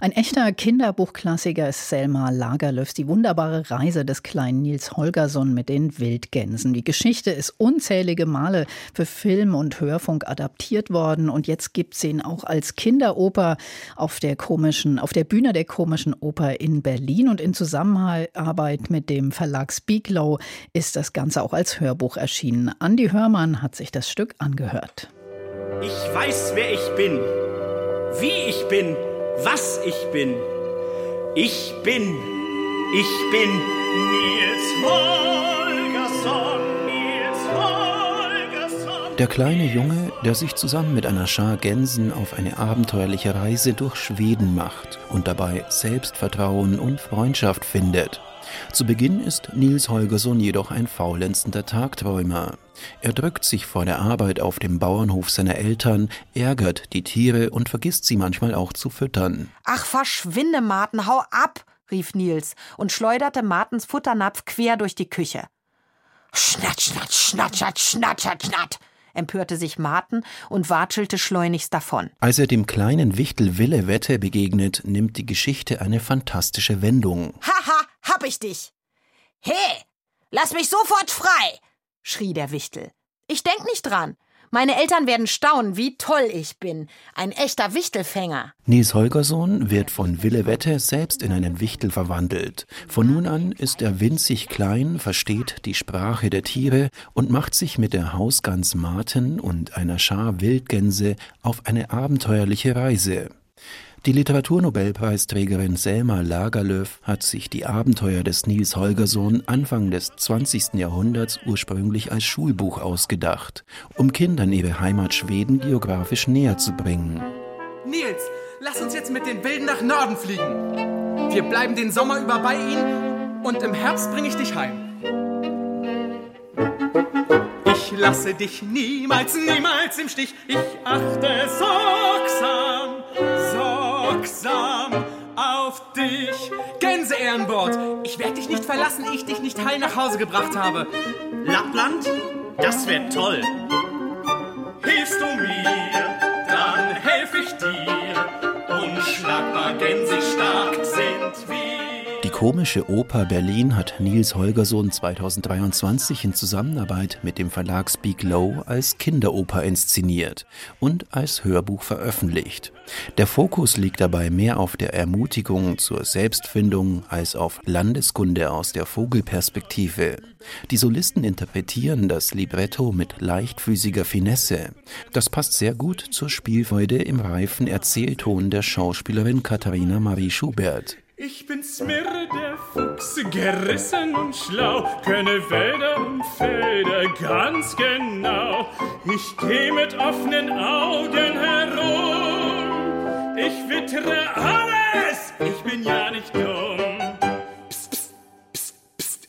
ein echter Kinderbuchklassiker ist Selma Lagerlöfs Die wunderbare Reise des kleinen Nils Holgersson mit den Wildgänsen. Die Geschichte ist unzählige Male für Film und Hörfunk adaptiert worden und jetzt gibt es ihn auch als Kinderoper auf der komischen, auf der Bühne der komischen Oper in Berlin und in Zusammenarbeit mit dem Verlag Speaklow ist das Ganze auch als Hörbuch erschienen. Andi Hörmann hat sich das Stück angehört. Ich weiß, wer ich bin, wie ich bin was ich bin. Ich bin, ich bin Nils Holgersson, Nils Holgersson. Der kleine Junge, der sich zusammen mit einer Schar Gänsen auf eine abenteuerliche Reise durch Schweden macht und dabei Selbstvertrauen und Freundschaft findet. Zu Beginn ist Nils Holgersson jedoch ein faulenzender Tagträumer. Er drückt sich vor der Arbeit auf dem Bauernhof seiner Eltern, ärgert die Tiere und vergisst sie manchmal auch zu füttern. Ach, verschwinde, Marten, hau ab, rief Nils und schleuderte Martens Futternapf quer durch die Küche. Schnatsch, schnatsch, schnatschat, schnatschat, schnatt, empörte sich Marten und watschelte schleunigst davon. Als er dem kleinen Wichtel Wille Wette begegnet, nimmt die Geschichte eine fantastische Wendung. Haha, hab ich dich! He, lass mich sofort frei! schrie der Wichtel. Ich denk nicht dran. Meine Eltern werden staunen, wie toll ich bin. Ein echter Wichtelfänger. Nies Holgersson wird von Wille Wette selbst in einen Wichtel verwandelt. Von nun an ist er winzig klein, versteht die Sprache der Tiere und macht sich mit der Hausgans Marten und einer Schar Wildgänse auf eine abenteuerliche Reise. Die Literaturnobelpreisträgerin Selma Lagerlöf hat sich die Abenteuer des Nils Holgersson Anfang des 20. Jahrhunderts ursprünglich als Schulbuch ausgedacht, um Kindern ihre Heimat Schweden geografisch näher zu bringen. Nils, lass uns jetzt mit den Wilden nach Norden fliegen. Wir bleiben den Sommer über bei ihnen und im Herbst bringe ich dich heim. Ich lasse dich niemals, niemals im Stich. Ich achte sorgsam, sorgsam auf dich. Gänse Ehrenbord, ich werde dich nicht verlassen, ich dich nicht heil nach Hause gebracht habe. Lappland? Das wäre toll. Hilfst du mir, Die komische Oper Berlin hat Nils Holgersson 2023 in Zusammenarbeit mit dem Verlag Speak Low als Kinderoper inszeniert und als Hörbuch veröffentlicht. Der Fokus liegt dabei mehr auf der Ermutigung zur Selbstfindung als auf Landeskunde aus der Vogelperspektive. Die Solisten interpretieren das Libretto mit leichtfüßiger Finesse. Das passt sehr gut zur Spielfreude im reifen Erzählton der Schauspielerin Katharina Marie Schubert. Ich bin Smirre der Fuchs, gerissen und schlau, kenne Wälder und Felder ganz genau. Ich geh mit offenen Augen herum, ich wittere alles, ich bin ja nicht dumm. Psst.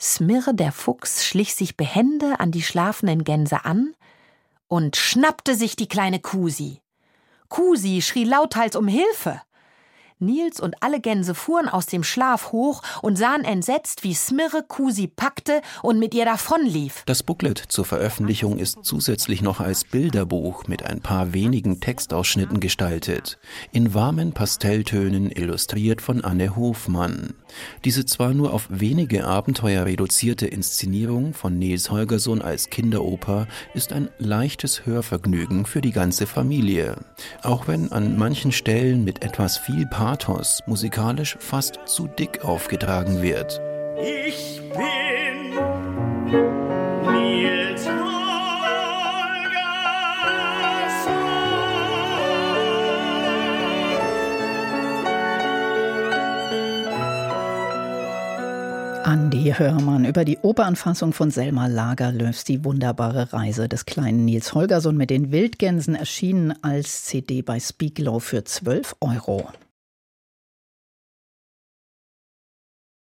Smirre der Fuchs schlich sich behende an die schlafenden Gänse an und schnappte sich die kleine Kusi. Kusi schrie lauthals um Hilfe. Nils und alle Gänse fuhren aus dem Schlaf hoch und sahen entsetzt, wie Smirre Kusi packte und mit ihr davonlief. Das Booklet zur Veröffentlichung ist zusätzlich noch als Bilderbuch mit ein paar wenigen Textausschnitten gestaltet, in warmen Pastelltönen illustriert von Anne Hofmann. Diese zwar nur auf wenige Abenteuer reduzierte Inszenierung von Nils Holgersson als Kinderoper ist ein leichtes Hörvergnügen für die ganze Familie, auch wenn an manchen Stellen mit etwas viel Paar Pathos musikalisch fast zu dick aufgetragen wird. Ich bin Nils Andi Hörmann über die Opernfassung von Selma Lagerlöfs Die wunderbare Reise des kleinen Nils Holgersson mit den Wildgänsen erschienen als CD bei Speaklow für 12 Euro.